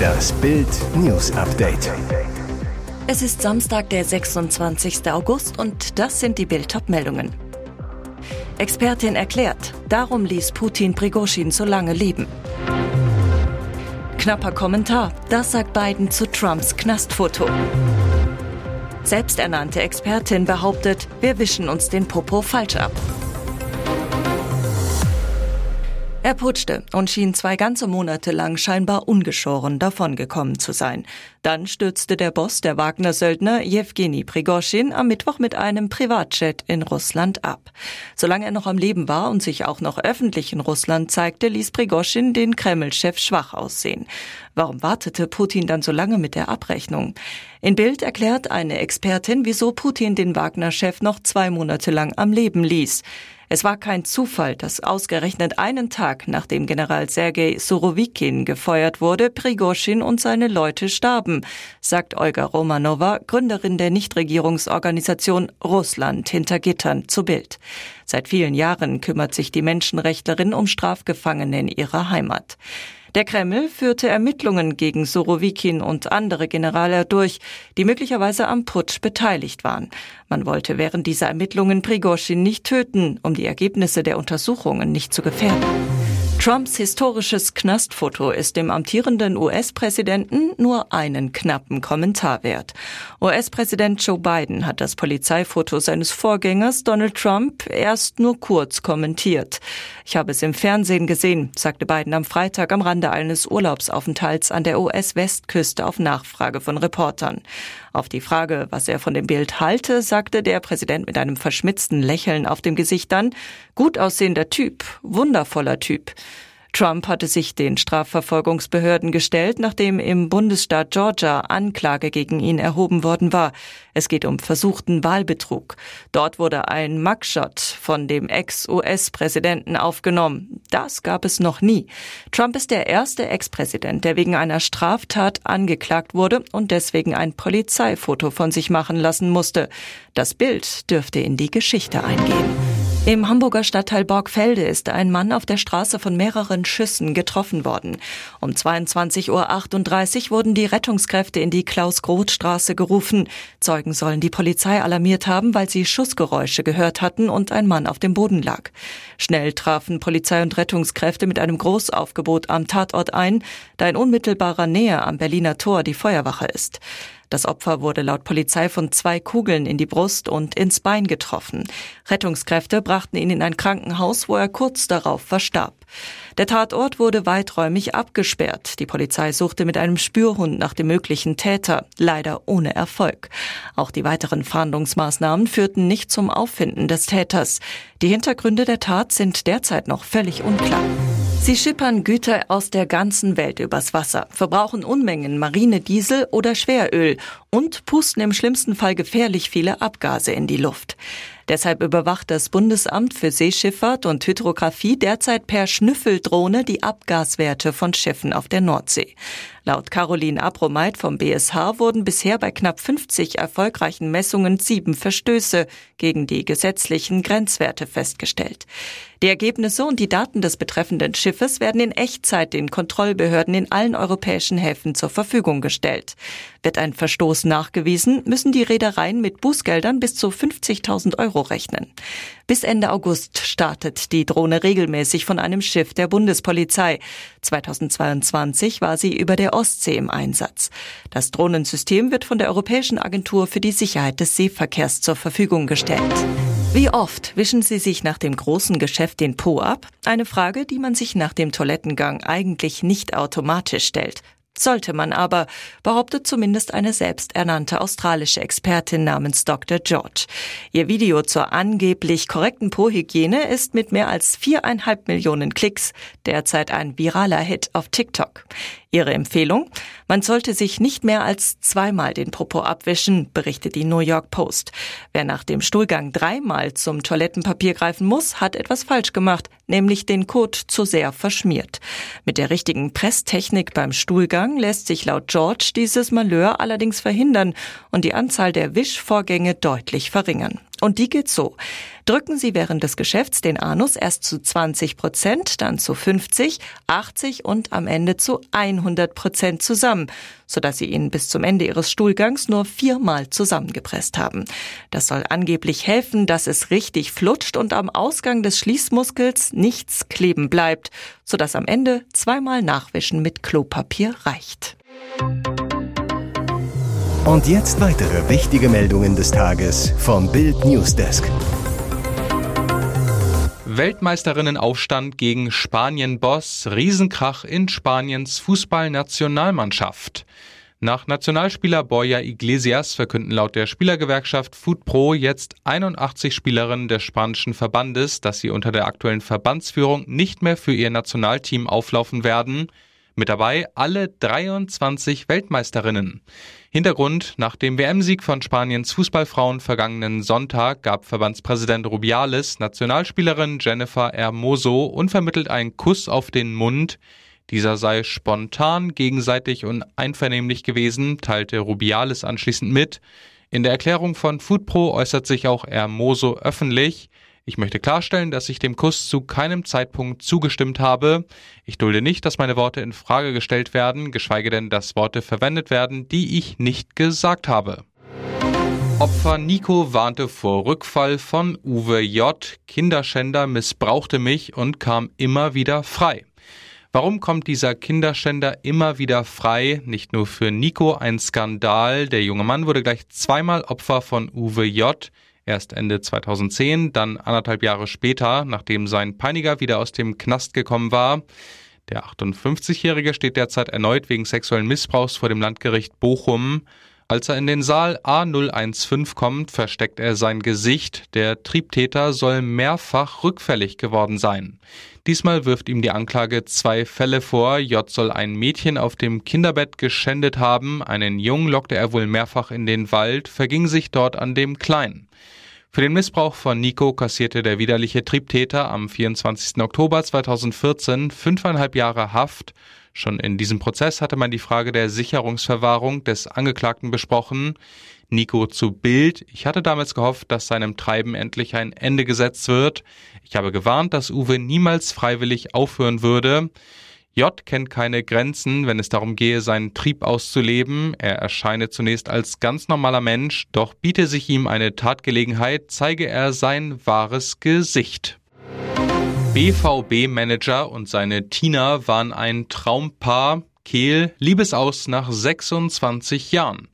Das Bild News Update. Es ist Samstag, der 26. August und das sind die Bild meldungen Expertin erklärt, darum ließ Putin Prigoschin so lange leben. Knapper Kommentar, das sagt Biden zu Trumps Knastfoto. Selbsternannte Expertin behauptet, wir wischen uns den Popo falsch ab. Er putschte und schien zwei ganze Monate lang scheinbar ungeschoren davongekommen zu sein. Dann stürzte der Boss der Wagner-Söldner Jewgeni Prigoschin am Mittwoch mit einem Privatjet in Russland ab. Solange er noch am Leben war und sich auch noch öffentlich in Russland zeigte, ließ Prigoschin den Kreml-Chef schwach aussehen. Warum wartete Putin dann so lange mit der Abrechnung? In Bild erklärt eine Expertin, wieso Putin den Wagner-Chef noch zwei Monate lang am Leben ließ. Es war kein Zufall, dass ausgerechnet einen Tag nachdem General Sergei Surovikin gefeuert wurde, Prigoschin und seine Leute starben, sagt Olga Romanova, Gründerin der Nichtregierungsorganisation Russland hinter Gittern zu Bild. Seit vielen Jahren kümmert sich die Menschenrechtlerin um Strafgefangene in ihrer Heimat. Der Kreml führte Ermittlungen gegen Sorowikin und andere Generale durch, die möglicherweise am Putsch beteiligt waren. Man wollte während dieser Ermittlungen Prigozhin nicht töten, um die Ergebnisse der Untersuchungen nicht zu gefährden. Trumps historisches Knastfoto ist dem amtierenden US-Präsidenten nur einen knappen Kommentar wert. US-Präsident Joe Biden hat das Polizeifoto seines Vorgängers Donald Trump erst nur kurz kommentiert. Ich habe es im Fernsehen gesehen, sagte Biden am Freitag am Rande eines Urlaubsaufenthalts an der US-Westküste auf Nachfrage von Reportern. Auf die Frage, was er von dem Bild halte, sagte der Präsident mit einem verschmitzten Lächeln auf dem Gesicht dann, gut aussehender Typ, wundervoller Typ. Trump hatte sich den Strafverfolgungsbehörden gestellt, nachdem im Bundesstaat Georgia Anklage gegen ihn erhoben worden war. Es geht um versuchten Wahlbetrug. Dort wurde ein Mugshot von dem Ex-US-Präsidenten aufgenommen. Das gab es noch nie. Trump ist der erste Ex-Präsident, der wegen einer Straftat angeklagt wurde und deswegen ein Polizeifoto von sich machen lassen musste. Das Bild dürfte in die Geschichte eingehen. Im Hamburger Stadtteil Borgfelde ist ein Mann auf der Straße von mehreren Schüssen getroffen worden. Um 22.38 Uhr wurden die Rettungskräfte in die Klaus-Groth-Straße gerufen. Zeugen sollen die Polizei alarmiert haben, weil sie Schussgeräusche gehört hatten und ein Mann auf dem Boden lag. Schnell trafen Polizei und Rettungskräfte mit einem Großaufgebot am Tatort ein, da in unmittelbarer Nähe am Berliner Tor die Feuerwache ist. Das Opfer wurde laut Polizei von zwei Kugeln in die Brust und ins Bein getroffen. Rettungskräfte brachten ihn in ein Krankenhaus, wo er kurz darauf verstarb. Der Tatort wurde weiträumig abgesperrt. Die Polizei suchte mit einem Spürhund nach dem möglichen Täter, leider ohne Erfolg. Auch die weiteren Fahndungsmaßnahmen führten nicht zum Auffinden des Täters. Die Hintergründe der Tat sind derzeit noch völlig unklar. Sie schippern Güter aus der ganzen Welt übers Wasser, verbrauchen Unmengen Marinediesel oder Schweröl und pusten im schlimmsten Fall gefährlich viele Abgase in die Luft. Deshalb überwacht das Bundesamt für Seeschifffahrt und Hydrographie derzeit per Schnüffeldrohne die Abgaswerte von Schiffen auf der Nordsee. Laut Caroline Abromeit vom BSH wurden bisher bei knapp 50 erfolgreichen Messungen sieben Verstöße gegen die gesetzlichen Grenzwerte festgestellt. Die Ergebnisse und die Daten des betreffenden Schiffes werden in Echtzeit den Kontrollbehörden in allen europäischen Häfen zur Verfügung gestellt. Wird ein Verstoß nachgewiesen, müssen die Reedereien mit Bußgeldern bis zu 50.000 Euro rechnen. Bis Ende August startet die Drohne regelmäßig von einem Schiff der Bundespolizei. 2022 war sie über der Ostsee im Einsatz. Das Drohnensystem wird von der Europäischen Agentur für die Sicherheit des Seeverkehrs zur Verfügung gestellt. Wie oft wischen Sie sich nach dem großen Geschäft den Po ab? Eine Frage, die man sich nach dem Toilettengang eigentlich nicht automatisch stellt. Sollte man aber, behauptet zumindest eine selbsternannte australische Expertin namens Dr. George. Ihr Video zur angeblich korrekten Po-Hygiene ist mit mehr als viereinhalb Millionen Klicks derzeit ein viraler Hit auf TikTok. Ihre Empfehlung? Man sollte sich nicht mehr als zweimal den Popo abwischen, berichtet die New York Post. Wer nach dem Stuhlgang dreimal zum Toilettenpapier greifen muss, hat etwas falsch gemacht, nämlich den Kot zu sehr verschmiert. Mit der richtigen Presstechnik beim Stuhlgang lässt sich laut George dieses Malheur allerdings verhindern und die Anzahl der Wischvorgänge deutlich verringern. Und die geht so. Drücken Sie während des Geschäfts den Anus erst zu 20 Prozent, dann zu 50, 80 und am Ende zu 100 Prozent zusammen, sodass Sie ihn bis zum Ende Ihres Stuhlgangs nur viermal zusammengepresst haben. Das soll angeblich helfen, dass es richtig flutscht und am Ausgang des Schließmuskels nichts kleben bleibt, sodass am Ende zweimal Nachwischen mit Klopapier reicht. Und jetzt weitere wichtige Meldungen des Tages vom Bild Newsdesk. Weltmeisterinnenaufstand gegen Spanien-Boss, Riesenkrach in Spaniens Fußballnationalmannschaft. Nach Nationalspieler Borja Iglesias verkünden laut der Spielergewerkschaft FootPro jetzt 81 Spielerinnen des spanischen Verbandes, dass sie unter der aktuellen Verbandsführung nicht mehr für ihr Nationalteam auflaufen werden. Mit dabei alle 23 Weltmeisterinnen. Hintergrund, nach dem WM-Sieg von Spaniens Fußballfrauen vergangenen Sonntag gab Verbandspräsident Rubiales Nationalspielerin Jennifer Hermoso unvermittelt einen Kuss auf den Mund. Dieser sei spontan, gegenseitig und einvernehmlich gewesen, teilte Rubiales anschließend mit. In der Erklärung von Foodpro äußert sich auch Hermoso öffentlich. Ich möchte klarstellen, dass ich dem Kuss zu keinem Zeitpunkt zugestimmt habe. Ich dulde nicht, dass meine Worte in Frage gestellt werden, geschweige denn, dass Worte verwendet werden, die ich nicht gesagt habe. Opfer Nico warnte vor Rückfall von Uwe J. Kinderschänder missbrauchte mich und kam immer wieder frei. Warum kommt dieser Kinderschänder immer wieder frei? Nicht nur für Nico ein Skandal. Der junge Mann wurde gleich zweimal Opfer von Uwe J. Erst Ende 2010, dann anderthalb Jahre später, nachdem sein Peiniger wieder aus dem Knast gekommen war. Der 58-Jährige steht derzeit erneut wegen sexuellen Missbrauchs vor dem Landgericht Bochum. Als er in den Saal A015 kommt, versteckt er sein Gesicht. Der Triebtäter soll mehrfach rückfällig geworden sein. Diesmal wirft ihm die Anklage zwei Fälle vor. J soll ein Mädchen auf dem Kinderbett geschändet haben. Einen Jungen lockte er wohl mehrfach in den Wald, verging sich dort an dem Kleinen. Für den Missbrauch von Nico kassierte der widerliche Triebtäter am 24. Oktober 2014 fünfeinhalb Jahre Haft. Schon in diesem Prozess hatte man die Frage der Sicherungsverwahrung des Angeklagten besprochen. Nico zu Bild. Ich hatte damals gehofft, dass seinem Treiben endlich ein Ende gesetzt wird. Ich habe gewarnt, dass Uwe niemals freiwillig aufhören würde. J kennt keine Grenzen, wenn es darum gehe, seinen Trieb auszuleben. Er erscheine zunächst als ganz normaler Mensch, doch biete sich ihm eine Tatgelegenheit, zeige er sein wahres Gesicht. BVB-Manager und seine Tina waren ein Traumpaar. Kehl, Liebesaus nach 26 Jahren.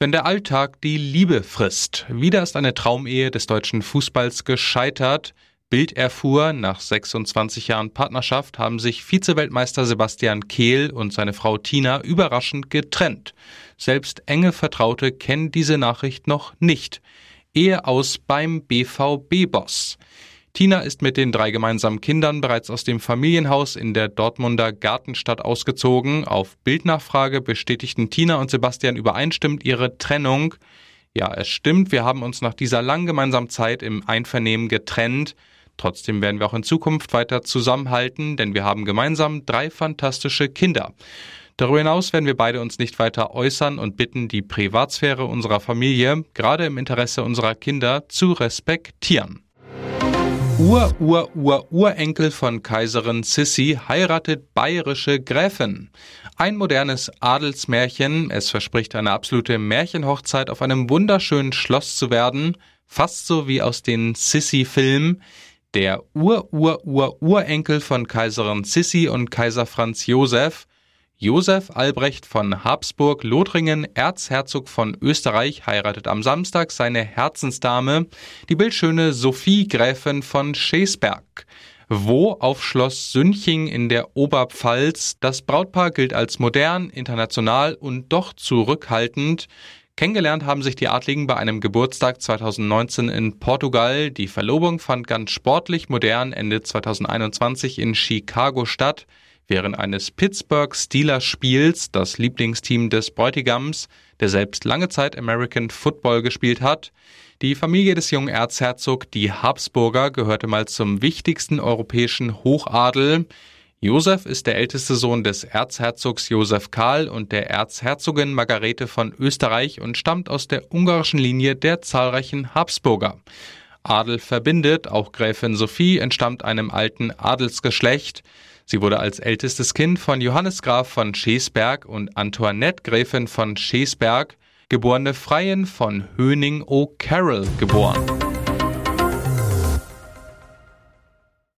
Wenn der Alltag die Liebe frisst. Wieder ist eine Traumehe des deutschen Fußballs gescheitert. Bild erfuhr, nach 26 Jahren Partnerschaft haben sich Vizeweltmeister Sebastian Kehl und seine Frau Tina überraschend getrennt. Selbst enge Vertraute kennen diese Nachricht noch nicht. Ehe aus beim BVB-Boss. Tina ist mit den drei gemeinsamen Kindern bereits aus dem Familienhaus in der Dortmunder Gartenstadt ausgezogen. Auf Bildnachfrage bestätigten Tina und Sebastian übereinstimmend ihre Trennung. Ja, es stimmt, wir haben uns nach dieser lang gemeinsamen Zeit im Einvernehmen getrennt. Trotzdem werden wir auch in Zukunft weiter zusammenhalten, denn wir haben gemeinsam drei fantastische Kinder. Darüber hinaus werden wir beide uns nicht weiter äußern und bitten, die Privatsphäre unserer Familie, gerade im Interesse unserer Kinder, zu respektieren. Ur-Ur-Ur-Urenkel von Kaiserin Sissi heiratet bayerische Gräfin. Ein modernes Adelsmärchen. Es verspricht eine absolute Märchenhochzeit auf einem wunderschönen Schloss zu werden. Fast so wie aus den Sissi-Filmen der Ur-Ur-Ur-Urenkel von Kaiserin Sissi und Kaiser Franz Josef, Josef Albrecht von Habsburg-Lothringen, Erzherzog von Österreich, heiratet am Samstag seine Herzensdame, die bildschöne Sophie Gräfin von Schesberg. Wo auf Schloss Sünching in der Oberpfalz. Das Brautpaar gilt als modern, international und doch zurückhaltend. Kennengelernt haben sich die Adligen bei einem Geburtstag 2019 in Portugal. Die Verlobung fand ganz sportlich modern Ende 2021 in Chicago statt. Während eines Pittsburgh Steelers Spiels, das Lieblingsteam des Bräutigams, der selbst lange Zeit American Football gespielt hat. Die Familie des jungen Erzherzog, die Habsburger, gehörte mal zum wichtigsten europäischen Hochadel. Josef ist der älteste Sohn des Erzherzogs Josef Karl und der Erzherzogin Margarete von Österreich und stammt aus der ungarischen Linie der zahlreichen Habsburger. Adel verbindet, auch Gräfin Sophie entstammt einem alten Adelsgeschlecht. Sie wurde als ältestes Kind von Johannes Graf von Schesberg und Antoinette Gräfin von Schesberg, geborene Freien von Höning O'Carroll, geboren.